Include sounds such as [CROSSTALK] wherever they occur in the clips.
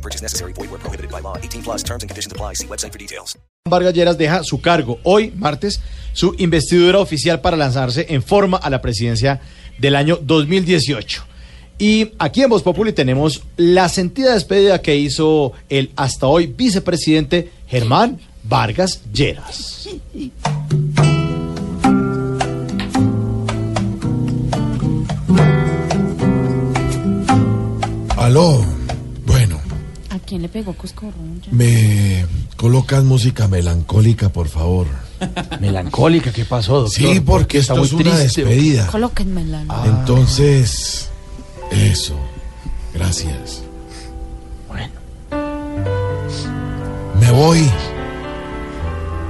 No purchase necessary. Void where prohibited by law. 18 plus terms and conditions apply. See website for details. Vargas Lleras deja su cargo hoy, martes, su investidura oficial para lanzarse en forma a la presidencia del año 2018. Y aquí en Voz Populi tenemos la sentida despedida que hizo el hasta hoy vicepresidente Germán Vargas Lleras. Aló, bueno, ¿A quién le pegó Coscorrón? Me colocas música melancólica, por favor. [LAUGHS] Melancólica, ¿qué pasó, doctor? Sí, porque Está esto es una triste. despedida. Colóquenmela. Ah. Entonces, eso. Gracias. Bueno. Me voy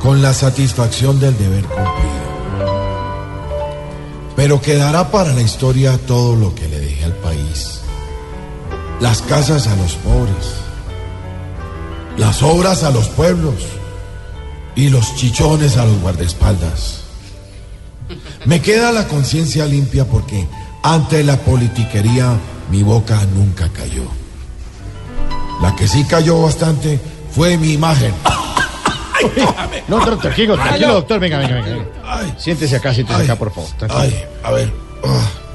con la satisfacción del deber cumplido. Pero quedará para la historia todo lo que le dejé al país. Las casas a los pobres. Las obras a los pueblos. Y los chichones a los guardaespaldas. Me queda la conciencia limpia porque ante la politiquería mi boca nunca cayó. La que sí cayó bastante fue mi imagen. No, doctor, tranquilo, tranquilo, doctor. Venga, venga, venga. Ay, Siéntese acá, siéntese ay, acá, por favor. tranquilo. Ay, a ver,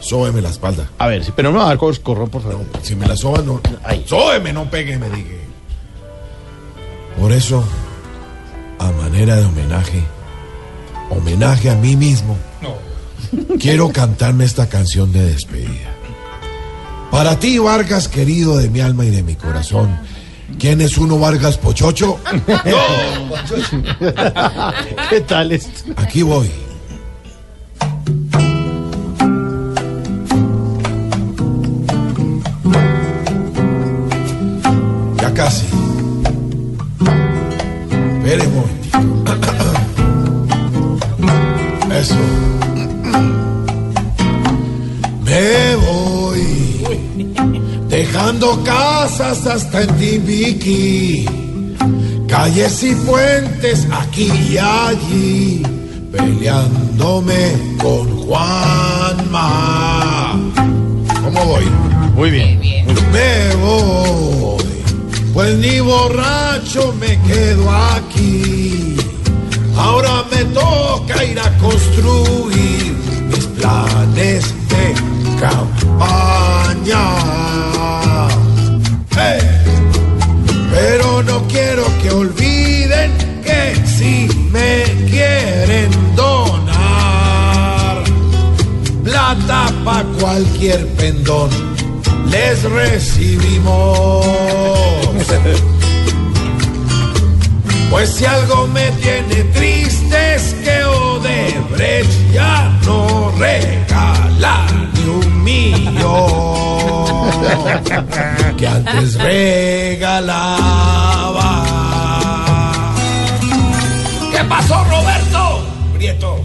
sóbeme la espalda. A ver, sí, pero no me va a dar Coscorrón, por favor. Si me la soba, no. Ay. Sóbeme, no pegue, me dije. Por eso, a manera de homenaje, homenaje a mí mismo, quiero cantarme esta canción de despedida. Para ti, Vargas, querido de mi alma y de mi corazón. ¿Quién es uno Vargas Pochocho? [LAUGHS] ¿Qué tal esto? Aquí voy. Ya casi. Momentito. Eso. Me voy. Dejando casas hasta en Timbiqui. Calles y puentes aquí y allí, peleándome con Juanma. ¿Cómo voy? Muy bien. Me voy, pues ni borracho me quedo aquí. Ahora me toca ir a construir mis planes de campaña. Pero no quiero que olviden que si me quieren donar plata pa' cualquier pendón, les recibimos. Pues si algo me tiene triste es que Odebrecht ya no regala ni un millón que antes regalaba. ¿Qué pasó, Roberto? Prieto.